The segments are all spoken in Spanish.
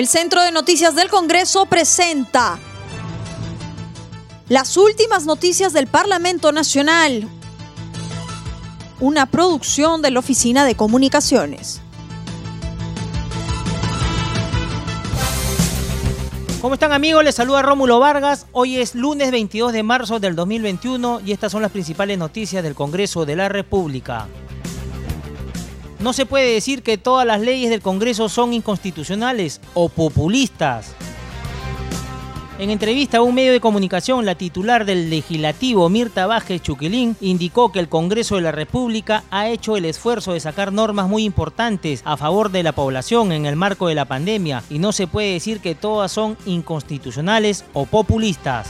El Centro de Noticias del Congreso presenta las últimas noticias del Parlamento Nacional, una producción de la Oficina de Comunicaciones. ¿Cómo están amigos? Les saluda Rómulo Vargas. Hoy es lunes 22 de marzo del 2021 y estas son las principales noticias del Congreso de la República. No se puede decir que todas las leyes del Congreso son inconstitucionales o populistas. En entrevista a un medio de comunicación, la titular del legislativo, Mirta Vázquez Chuquilín, indicó que el Congreso de la República ha hecho el esfuerzo de sacar normas muy importantes a favor de la población en el marco de la pandemia y no se puede decir que todas son inconstitucionales o populistas.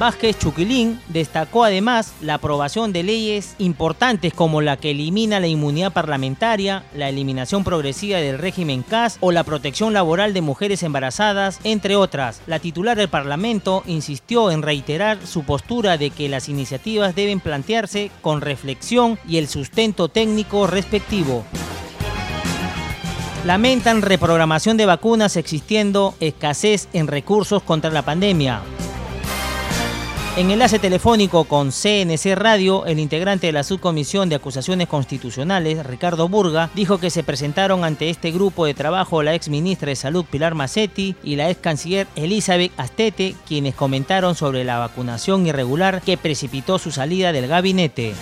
Vázquez Chuquilín destacó además la aprobación de leyes importantes como la que elimina la inmunidad parlamentaria, la eliminación progresiva del régimen CAS o la protección laboral de mujeres embarazadas, entre otras. La titular del Parlamento insistió en reiterar su postura de que las iniciativas deben plantearse con reflexión y el sustento técnico respectivo. Lamentan reprogramación de vacunas existiendo escasez en recursos contra la pandemia. En enlace telefónico con CNC Radio, el integrante de la Subcomisión de Acusaciones Constitucionales, Ricardo Burga, dijo que se presentaron ante este grupo de trabajo la ex ministra de Salud Pilar Macetti y la ex canciller Elizabeth Astete, quienes comentaron sobre la vacunación irregular que precipitó su salida del gabinete.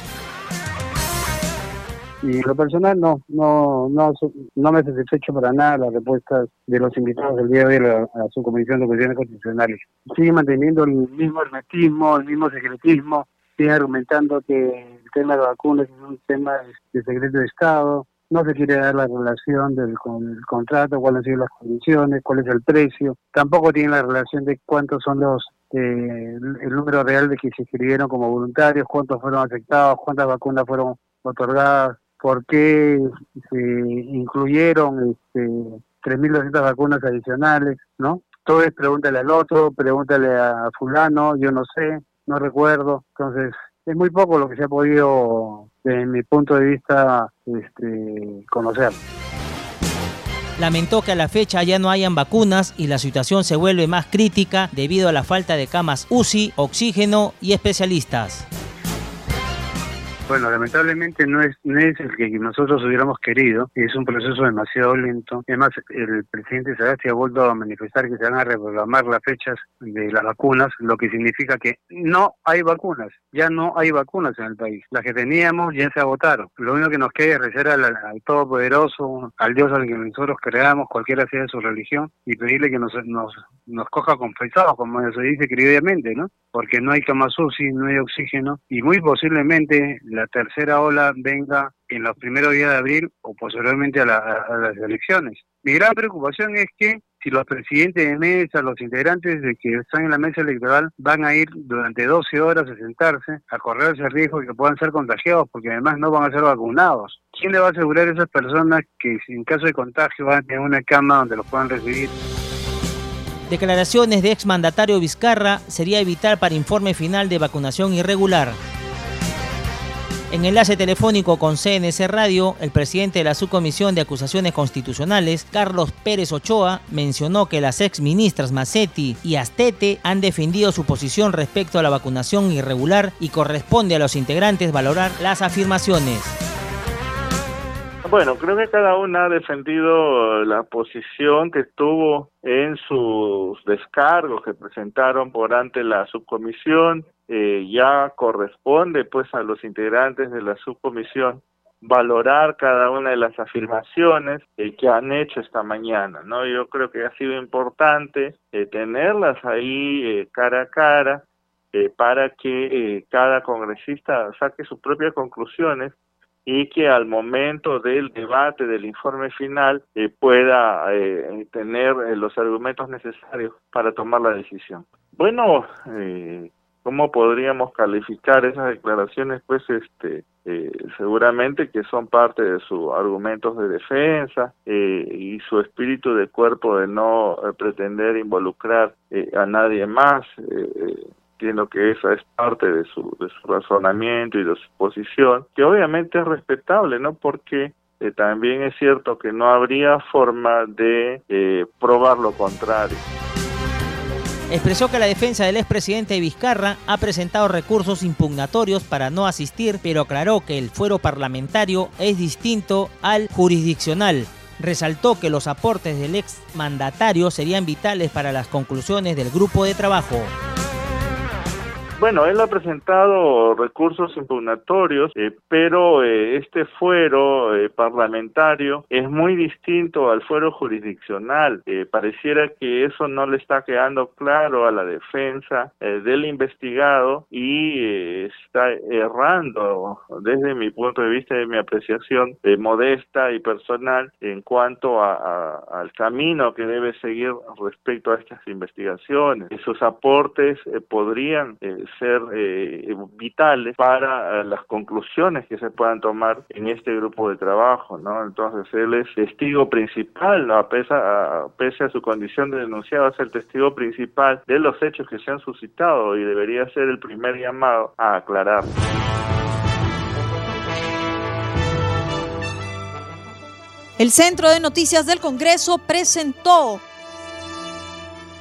Y lo personal no, no, no, no me satisfecho para nada las respuestas de los invitados del día de hoy a, su comisión de cuestiones constitucionales. Sigue manteniendo el mismo hermetismo, el mismo secretismo, sigue argumentando que el tema de vacunas es un tema de, secreto de Estado, no se quiere dar la relación del contrato, cuáles han sido las condiciones, cuál es el precio, tampoco tiene la relación de cuántos son los eh, el número real de que se inscribieron como voluntarios, cuántos fueron aceptados, cuántas vacunas fueron otorgadas, por qué se incluyeron este, 3.200 vacunas adicionales, ¿no? Todo es pregúntale al otro, pregúntale a fulano, yo no sé, no recuerdo. Entonces, es muy poco lo que se ha podido, desde mi punto de vista, este, conocer. Lamentó que a la fecha ya no hayan vacunas y la situación se vuelve más crítica debido a la falta de camas UCI, oxígeno y especialistas. Bueno, lamentablemente no es, no es el que nosotros hubiéramos querido, es un proceso demasiado lento. Además, el presidente Sagasti ha vuelto a manifestar que se van a reprogramar las fechas de las vacunas, lo que significa que no hay vacunas, ya no hay vacunas en el país. Las que teníamos ya se agotaron. Lo único que nos queda es rezar al, Todopoderoso, al Dios al que nosotros creamos, cualquiera sea su religión, y pedirle que nos, nos, nos coja confesados, como se dice criolladamente, ¿no? Porque no hay cama no hay oxígeno, y muy posiblemente tercera ola venga en los primeros días de abril o posteriormente a, las elecciones. Mi gran preocupación es que si los presidentes de mesa, los integrantes de que están en la mesa electoral van a ir durante 12 horas a sentarse, a correr ese riesgo de que puedan ser contagiados, porque además no van a ser vacunados. ¿Quién le va a asegurar a esas personas que en caso de contagio van a tener una cama donde los puedan recibir? Declaraciones de exmandatario Vizcarra sería evitar para informe final de vacunación irregular. En enlace telefónico con CNC Radio, el presidente de la Subcomisión de Acusaciones Constitucionales, Carlos Pérez Ochoa, mencionó que las ex ministras Macetti y Astete han defendido su posición respecto a la vacunación irregular y corresponde a los integrantes valorar las afirmaciones. Bueno, creo que cada una ha defendido la posición que tuvo en sus descargos que presentaron por ante la subcomisión. Eh, ya corresponde pues a los integrantes de la subcomisión valorar cada una de las afirmaciones eh, que han hecho esta mañana, ¿no? Yo creo que ha sido importante eh, tenerlas ahí cara a cara para que cada congresista saque sus propias conclusiones y que al momento del debate del informe final eh, pueda eh, tener eh, los argumentos necesarios para tomar la decisión. Bueno, ¿cómo podríamos calificar esas declaraciones? Pues este, seguramente que son parte de sus argumentos de defensa y su espíritu de cuerpo de no pretender involucrar a nadie más entiendo que esa es parte de su, de su razonamiento y de su posición, que obviamente es respetable, ¿no? Porque eh, también es cierto que no habría forma de eh, probar lo contrario. Expresó que la defensa del expresidente Vizcarra ha presentado recursos impugnatorios para no asistir, pero aclaró que el fuero parlamentario es distinto al jurisdiccional. Resaltó que los aportes del ex mandatario serían vitales para las conclusiones del grupo de trabajo. Bueno, él ha presentado recursos impugnatorios, eh, pero eh, este fuero eh, parlamentario es muy distinto al fuero jurisdiccional. pareciera que eso no le está quedando claro a la defensa del investigado y está errando desde mi punto de vista y mi apreciación modesta y personal en cuanto al camino que debe seguir respecto a estas investigaciones. Esos aportes podrían ser eh, vitales para eh, las conclusiones que se puedan tomar en este grupo de trabajo. Entonces él es testigo principal, a, pese a su condición de denunciado, es el testigo principal de los hechos que se han suscitado y debería ser el primer llamado a aclarar. El Centro de Noticias del Congreso presentó